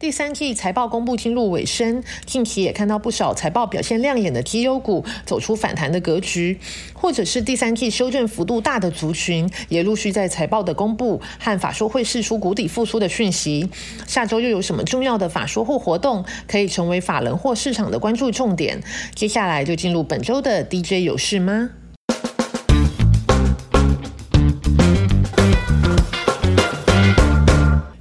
第三季财报公布进入尾声，近期也看到不少财报表现亮眼的绩优股走出反弹的格局，或者是第三季修正幅度大的族群，也陆续在财报的公布和法说会释出谷底复苏的讯息。下周又有什么重要的法说或活动可以成为法人或市场的关注重点？接下来就进入本周的 DJ 有事吗？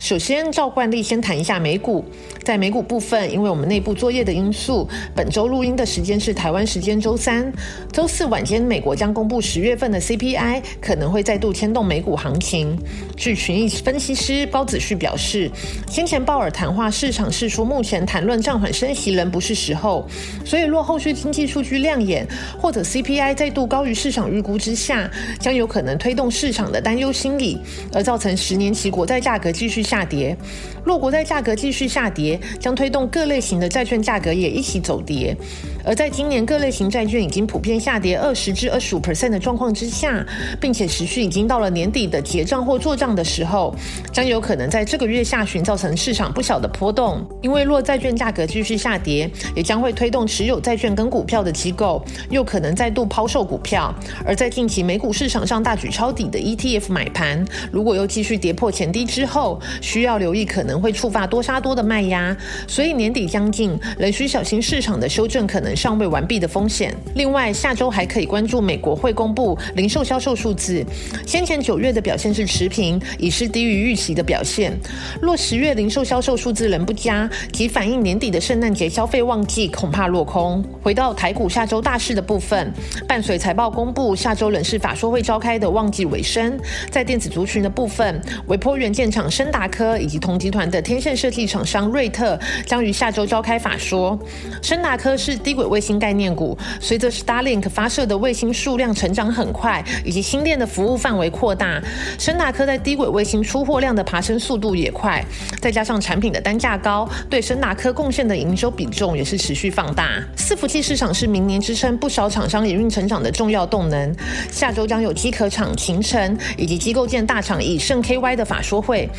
首先，照惯例先谈一下美股。在美股部分，因为我们内部作业的因素，本周录音的时间是台湾时间周三。周四晚间，美国将公布十月份的 CPI，可能会再度牵动美股行情。据群益分析师包子旭表示，先前鲍尔谈话，市场是说目前谈论暂缓升息仍不是时候，所以若后续经济数据亮眼，或者 CPI 再度高于市场预估之下，将有可能推动市场的担忧心理，而造成十年期国债价格继续下下跌。若国债价格继续下跌，将推动各类型的债券价格也一起走跌。而在今年各类型债券已经普遍下跌二十至二十五 percent 的状况之下，并且持续已经到了年底的结账或做账的时候，将有可能在这个月下旬造成市场不小的波动。因为若债券价格继续下跌，也将会推动持有债券跟股票的机构又可能再度抛售股票。而在近期美股市场上大举抄底的 ETF 买盘，如果又继续跌破前低之后，需要留意可能会触发多杀多的卖压，所以年底将近，仍需小心市场的修正可能尚未完毕的风险。另外，下周还可以关注美国会公布零售销售数字，先前九月的表现是持平，已是低于预期的表现。若十月零售销售数字仍不佳，即反映年底的圣诞节消费旺季恐怕落空。回到台股下周大事的部分，伴随财报公布，下周仍是法说会召开的旺季尾声。在电子族群的部分，微波元件厂深达科以及同集团的天线设计厂商瑞特将于下周召开法说。深达科是低轨卫星概念股，随着 Starlink 发射的卫星数量成长很快，以及新店的服务范围扩大，深达科在低轨卫星出货量的爬升速度也快，再加上产品的单价高，对深达科贡献的营收比重也是持续放大。伺服器市场是明年支撑不少厂商营运成长的重要动能。下周将有机壳厂秦城以及机构建大厂以盛 KY 的法说会，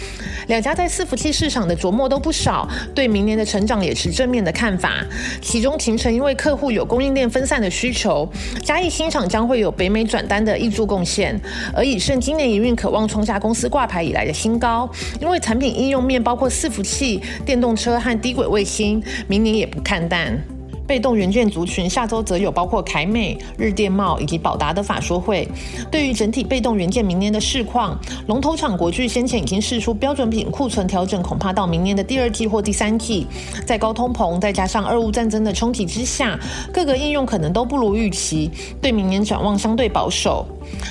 两家在伺服器市场的琢磨都不少，对明年的成长也持正面的看法。其中秦城因为客户有供应链分散的需求，嘉义新厂将会有北美转单的挹注贡献，而以盛今年营运渴望创下公司挂牌以来的新高，因为产品应用面包括伺服器、电动车和低轨卫星，明年也不看淡。被动元件族群下周则有包括凯美、日电茂以及宝达的法说会。对于整体被动元件明年的市况，龙头厂国巨先前已经释出标准品库存调整，恐怕到明年的第二季或第三季。在高通膨再加上俄乌战争的冲击之下，各个应用可能都不如预期，对明年展望相对保守。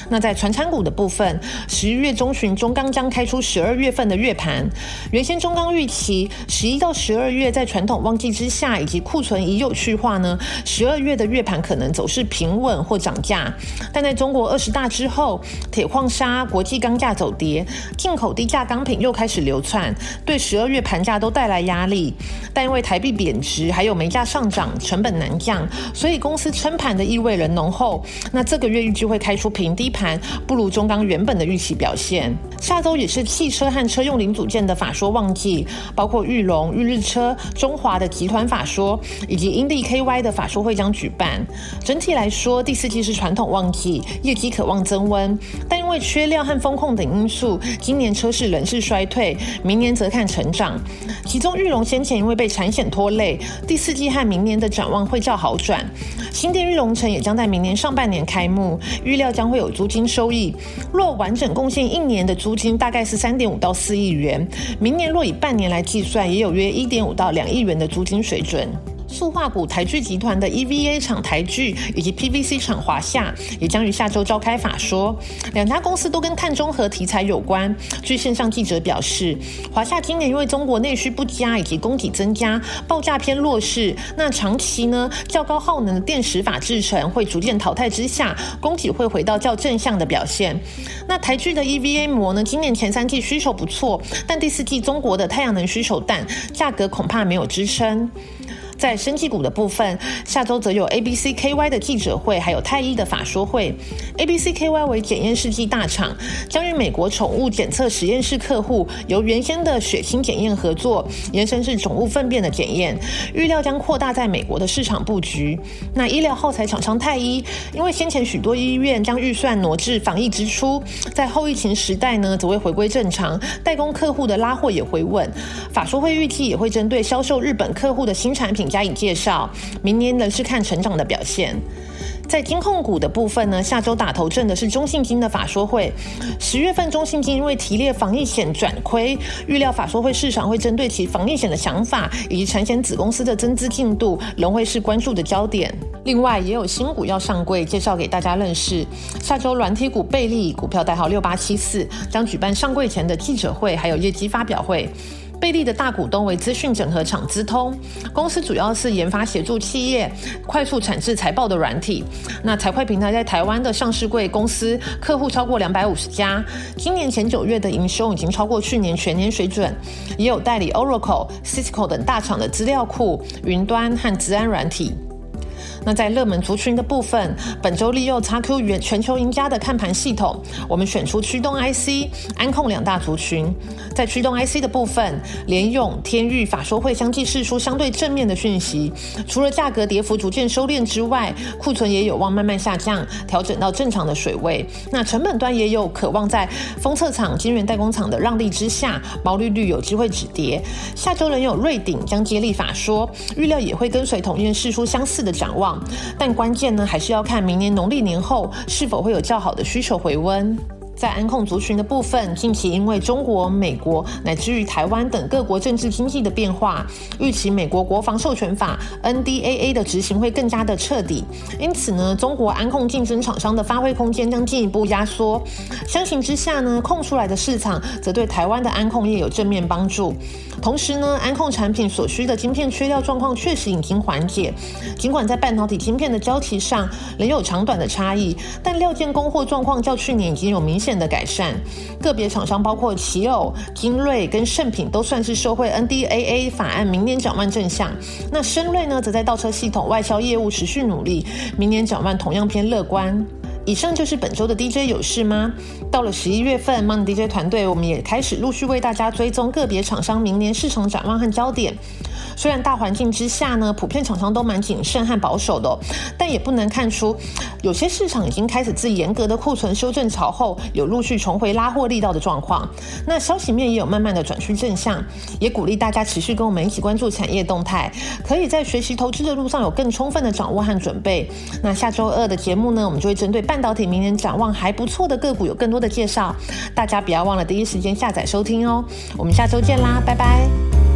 那在传产股的部分，十一月中旬中钢将开出十二月份的月盘。原先中钢预期十一到十二月在传统旺季之下，以及库存已有去化呢，十二月的月盘可能走势平稳或涨价。但在中国二十大之后，铁矿砂、国际钢价走跌，进口低价钢品又开始流窜，对十二月盘价都带来压力。但因为台币贬值，还有煤价上涨，成本难降，所以公司撑盘的意味仍浓厚。那这个月预计会开出平低盘，不如中钢原本的预期表现。下周也是汽车和车用零组件的法说旺季，包括玉龙、玉日车、中华的集团法说，以及英利 KY 的法说会将举办。整体来说，第四季是传统旺季，业绩渴望增温，但因为缺料和风控等因素，今年车市仍是衰退，明年则看成长。其中玉龙先前因为被产险拖累，第四季和明年的展望会较好转。新店玉龙城也将在明年上半年开幕，预料将会有租金收益。若完整贡献一年的租金，大概是三点五到四亿元。明年若以半年来计算，也有约一点五到两亿元的租金水准。塑化股台聚集团的 EVA 厂台聚以及 PVC 厂华夏也将于下周召开法说，两家公司都跟碳中和题材有关。据线上记者表示，华夏今年因为中国内需不佳以及供给增加，报价偏弱势。那长期呢，较高耗能的电石法制成会逐渐淘汰之下，供给会回到较正向的表现。那台聚的 EVA 膜呢，今年前三季需求不错，但第四季中国的太阳能需求淡，价格恐怕没有支撑。在生技股的部分，下周则有 A B C K Y 的记者会，还有太医的法说会。A B C K Y 为检验试剂大厂，将与美国宠物检测实验室客户由原先的血清检验合作，延伸至宠物粪便的检验，预料将扩大在美国的市场布局。那医疗耗材厂商太医，因为先前许多医院将预算挪至防疫支出，在后疫情时代呢，则会回归正常，代工客户的拉货也回稳。法说会预计也会针对销售日本客户的新产品加以介绍，明年仍是看成长的表现。在金控股的部分呢，下周打头阵的是中信金的法说会。十月份中信金因为提列防疫险转亏，预料法说会市场会针对其防疫险的想法以及产险子公司的增资进度，仍会是关注的焦点。另外也有新股要上柜，介绍给大家认识。下周软体股贝利股票代号六八七四将举办上柜前的记者会，还有业绩发表会。贝利的大股东为资讯整合厂资通，公司主要是研发协助企业快速产制财报的软体。那财会平台在台湾的上市柜公司客户超过两百五十家，今年前九月的营收已经超过去年全年水准，也有代理 Oracle、Cisco 等大厂的资料库、云端和治安软体。那在热门族群的部分，本周利用 XQ 原全球赢家的看盘系统，我们选出驱动 IC、安控两大族群。在驱动 IC 的部分，联用、天域法说会相继释出相对正面的讯息，除了价格跌幅逐渐收敛之外，库存也有望慢慢下降，调整到正常的水位。那成本端也有渴望在封测厂、晶圆代工厂的让利之下，毛利率有机会止跌。下周仍有瑞鼎将接力法说，预料也会跟随同业释出相似的展望。但关键呢，还是要看明年农历年后是否会有较好的需求回温。在安控族群的部分，近期因为中国、美国乃至于台湾等各国政治经济的变化，预期美国国防授权法 NDAA 的执行会更加的彻底，因此呢，中国安控竞争厂商的发挥空间将进一步压缩。相形之下呢，空出来的市场则对台湾的安控业有正面帮助。同时呢，安控产品所需的晶片缺料状况确实已经缓解，尽管在半导体晶片的交期上仍有长短的差异，但料件供货状况较去年已经有明显。的改善，个别厂商包括奇偶、精锐跟盛品都算是受惠 NDAA 法案，明年展望正向。那深瑞呢，则在倒车系统外销业务持续努力，明年展望同样偏乐观。以上就是本周的 DJ 有事吗？到了十一月份，Mon DJ 团队我们也开始陆续为大家追踪个别厂商明年市场展望和焦点。虽然大环境之下呢，普遍厂商都蛮谨慎和保守的，但也不能看出有些市场已经开始自严格的库存修正潮后，有陆续重回拉货力道的状况。那消息面也有慢慢的转趋正向，也鼓励大家持续跟我们一起关注产业动态，可以在学习投资的路上有更充分的掌握和准备。那下周二的节目呢，我们就会针对半导体明年展望还不错的个股有更多的介绍，大家不要忘了第一时间下载收听哦。我们下周见啦，拜拜。